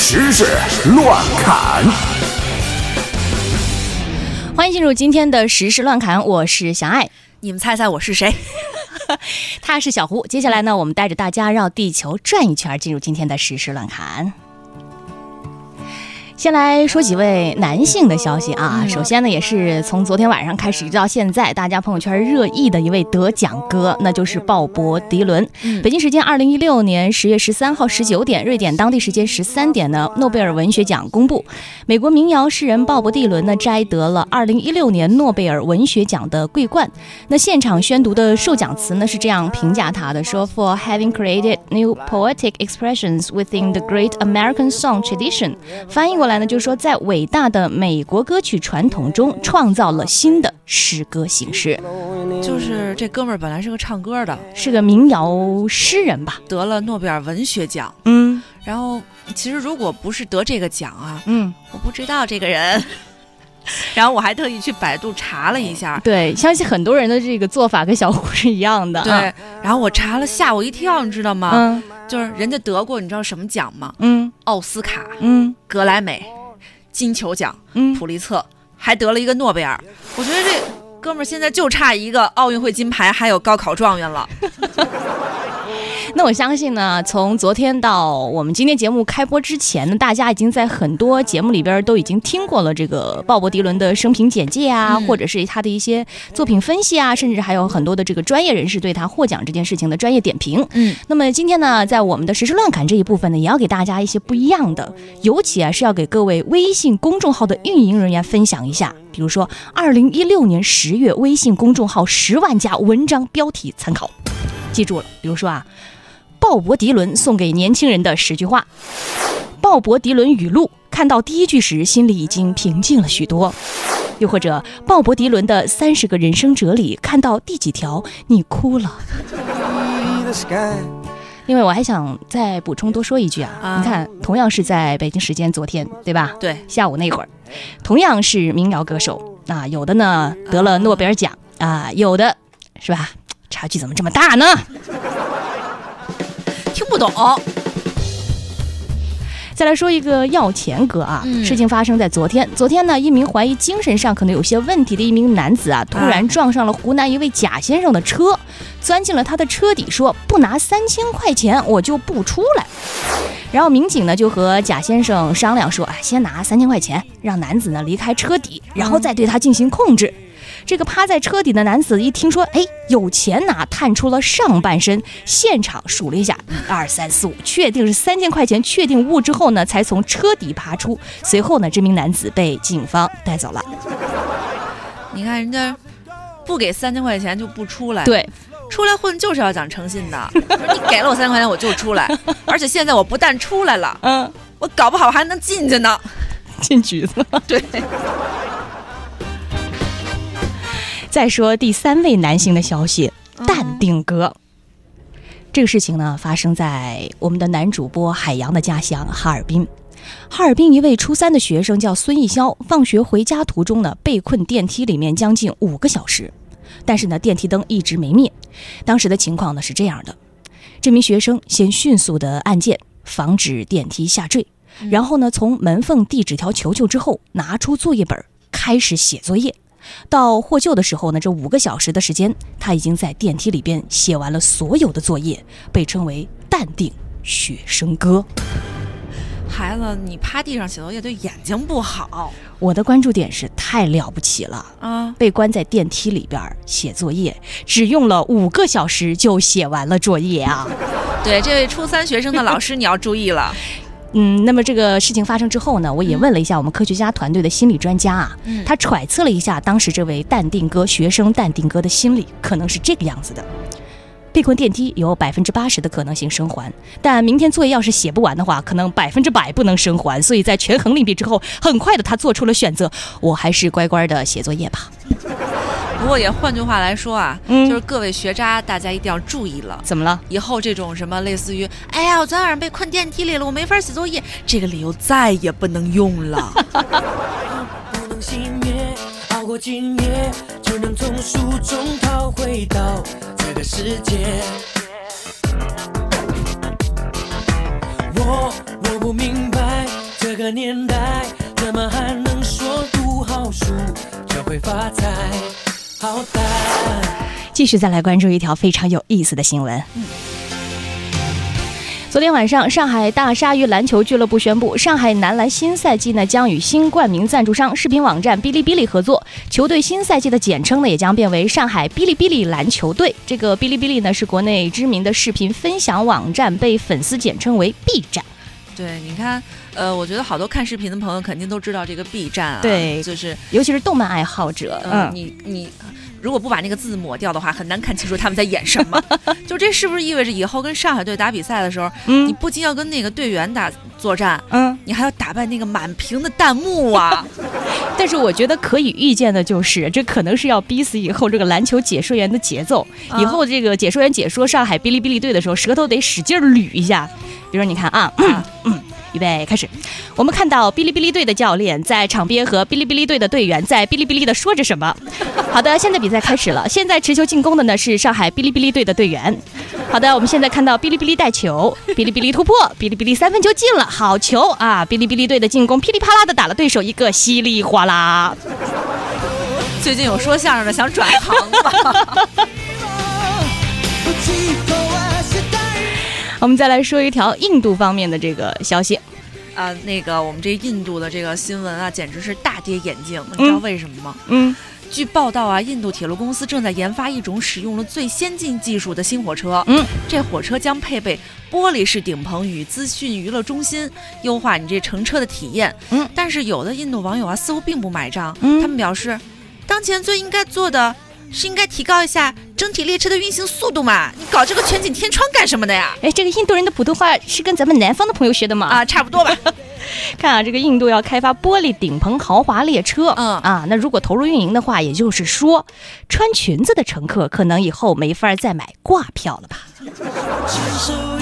时事乱砍。欢迎进入今天的时事乱侃，我是小爱，你们猜猜我是谁？他是小胡。接下来呢，我们带着大家绕地球转一圈，进入今天的时事乱侃。先来说几位男性的消息啊。首先呢，也是从昨天晚上开始一直到现在，大家朋友圈热议的一位得奖哥，那就是鲍勃迪伦。北京时间二零一六年十月十三号十九点，瑞典当地时间十三点呢，诺贝尔文学奖公布，美国民谣诗人鲍勃迪伦呢摘得了二零一六年诺贝尔文学奖的桂冠。那现场宣读的授奖词呢是这样评价他的：说，For having created new poetic expressions within the great American song tradition，翻译过。来呢，就是说，在伟大的美国歌曲传统中，创造了新的诗歌形式。就是这哥们儿本来是个唱歌的，是个民谣诗人吧，得了诺贝尔文学奖。嗯，然后其实如果不是得这个奖啊，嗯，我不知道这个人。然后我还特意去百度查了一下，对，相信很多人的这个做法跟小胡是一样的。对，然后我查了，吓我一跳，你知道吗？嗯。就是人家得过，你知道什么奖吗？嗯，奥斯卡，嗯，格莱美，金球奖，嗯，普利策，还得了一个诺贝尔。我觉得这哥们儿现在就差一个奥运会金牌，还有高考状元了。那我相信呢，从昨天到我们今天节目开播之前呢，大家已经在很多节目里边都已经听过了这个鲍勃迪伦的生平简介啊，或者是他的一些作品分析啊，甚至还有很多的这个专业人士对他获奖这件事情的专业点评。嗯，那么今天呢，在我们的实时乱侃这一部分呢，也要给大家一些不一样的，尤其啊是要给各位微信公众号的运营人员分享一下，比如说二零一六年十月微信公众号十万加文章标题参考，记住了，比如说啊。鲍勃迪伦送给年轻人的十句话，鲍勃迪伦语录。看到第一句时，心里已经平静了许多。又或者，鲍勃迪伦的三十个人生哲理，看到第几条你哭了。另外，我还想再补充多说一句啊，你看，同样是在北京时间昨天，对吧？对，下午那会儿，同样是民谣歌手啊，有的呢得了诺贝尔奖啊，有的是吧？差距怎么这么大呢？听不懂。再来说一个要钱哥啊，事情发生在昨天。昨天呢，一名怀疑精神上可能有些问题的一名男子啊，突然撞上了湖南一位贾先生的车，钻进了他的车底，说不拿三千块钱我就不出来。然后民警呢就和贾先生商量说，哎，先拿三千块钱，让男子呢离开车底，然后再对他进行控制。这个趴在车底的男子一听说，哎，有钱拿，探出了上半身，现场数了一下，一二三四五，确定是三千块钱，确定物之后呢，才从车底爬出。随后呢，这名男子被警方带走了。你看人家不给三千块钱就不出来，对，出来混就是要讲诚信的。你给了我三千块钱，我就出来，而且现在我不但出来了，嗯，我搞不好还能进去呢，进局子。对。再说第三位男性的消息，淡定哥。这个事情呢，发生在我们的男主播海洋的家乡哈尔滨。哈尔滨一位初三的学生叫孙艺潇，放学回家途中呢，被困电梯里面将近五个小时，但是呢，电梯灯一直没灭。当时的情况呢是这样的：这名学生先迅速的按键，防止电梯下坠，然后呢，从门缝递纸条求救之后，拿出作业本开始写作业。到获救的时候呢，这五个小时的时间，他已经在电梯里边写完了所有的作业，被称为“淡定学生哥”。孩子，你趴地上写作业对眼睛不好。我的关注点是太了不起了啊！被关在电梯里边写作业，只用了五个小时就写完了作业啊！对，这位初三学生的老师你要注意了。嗯，那么这个事情发生之后呢，我也问了一下我们科学家团队的心理专家啊，他揣测了一下当时这位淡定哥学生淡定哥的心理，可能是这个样子的：被困电梯有百分之八十的可能性生还，但明天作业要是写不完的话，可能百分之百不能生还。所以在权衡利弊之后，很快的他做出了选择，我还是乖乖的写作业吧。不过也换句话来说啊，就是各位学渣，大家一定要注意了。怎么了？以后这种什么类似于“哎呀，我昨天晚上被困电梯里了，我没法写作业”，这个理由再也不能用了。不能熄灭，熬过今夜，就能从书中逃回到这个世界。我我不明白。这个年代，怎么还能说读好书就会发财？好歹。继续再来关注一条非常有意思的新闻。昨天晚上，上海大鲨鱼篮球俱乐部宣布，上海男篮新赛季呢将与新冠名赞助商视频网站哔哩哔哩合作，球队新赛季的简称呢也将变为上海哔哩哔哩篮球队。这个哔哩哔哩呢是国内知名的视频分享网站，被粉丝简称为 B 站。对，你看，呃，我觉得好多看视频的朋友肯定都知道这个 B 站啊，对就是，尤其是动漫爱好者，嗯，你你。如果不把那个字抹掉的话，很难看清楚他们在演什么。就这是不是意味着以后跟上海队打比赛的时候，嗯你不仅要跟那个队员打作战，嗯，你还要打败那个满屏的弹幕啊？但是我觉得可以预见的就是，这可能是要逼死以后这个篮球解说员的节奏。啊以后这个解说员解说上海哔哩哔哩队的时候，舌头得使劲儿捋一下。比如说，你看啊，嗯嗯。预备开始，我们看到哔哩哔哩队的教练在场边和哔哩哔哩队的队员在哔哩哔哩的说着什么。好的，现在比赛开始了。现在持球进攻的呢是上海哔哩哔哩队的队员。好的，我们现在看到哔哩哔哩带球，哔哩哔哩突破，哔哩哔哩三分球进了，好球啊！哔哩哔哩队的进攻噼里啪啦的打了对手一个稀里哗啦。最近有说相声的想转行吗？我们再来说一条印度方面的这个消息。啊，那个我们这印度的这个新闻啊，简直是大跌眼镜。你知道为什么吗？嗯，据报道啊，印度铁路公司正在研发一种使用了最先进技术的新火车。嗯，这火车将配备玻璃式顶棚与资讯娱乐中心，优化你这乘车的体验。嗯，但是有的印度网友啊，似乎并不买账。嗯他们表示，当前最应该做的是应该提高一下整体列车的运行速度嘛。你搞这个全景天窗干什么的呀？哎，这个印度人的普通话是跟咱们南方的朋友学的吗？啊，差不多吧。看啊，这个印度要开发玻璃顶棚豪华列车，嗯啊，那如果投入运营的话，也就是说，穿裙子的乘客可能以后没法再买挂票了吧？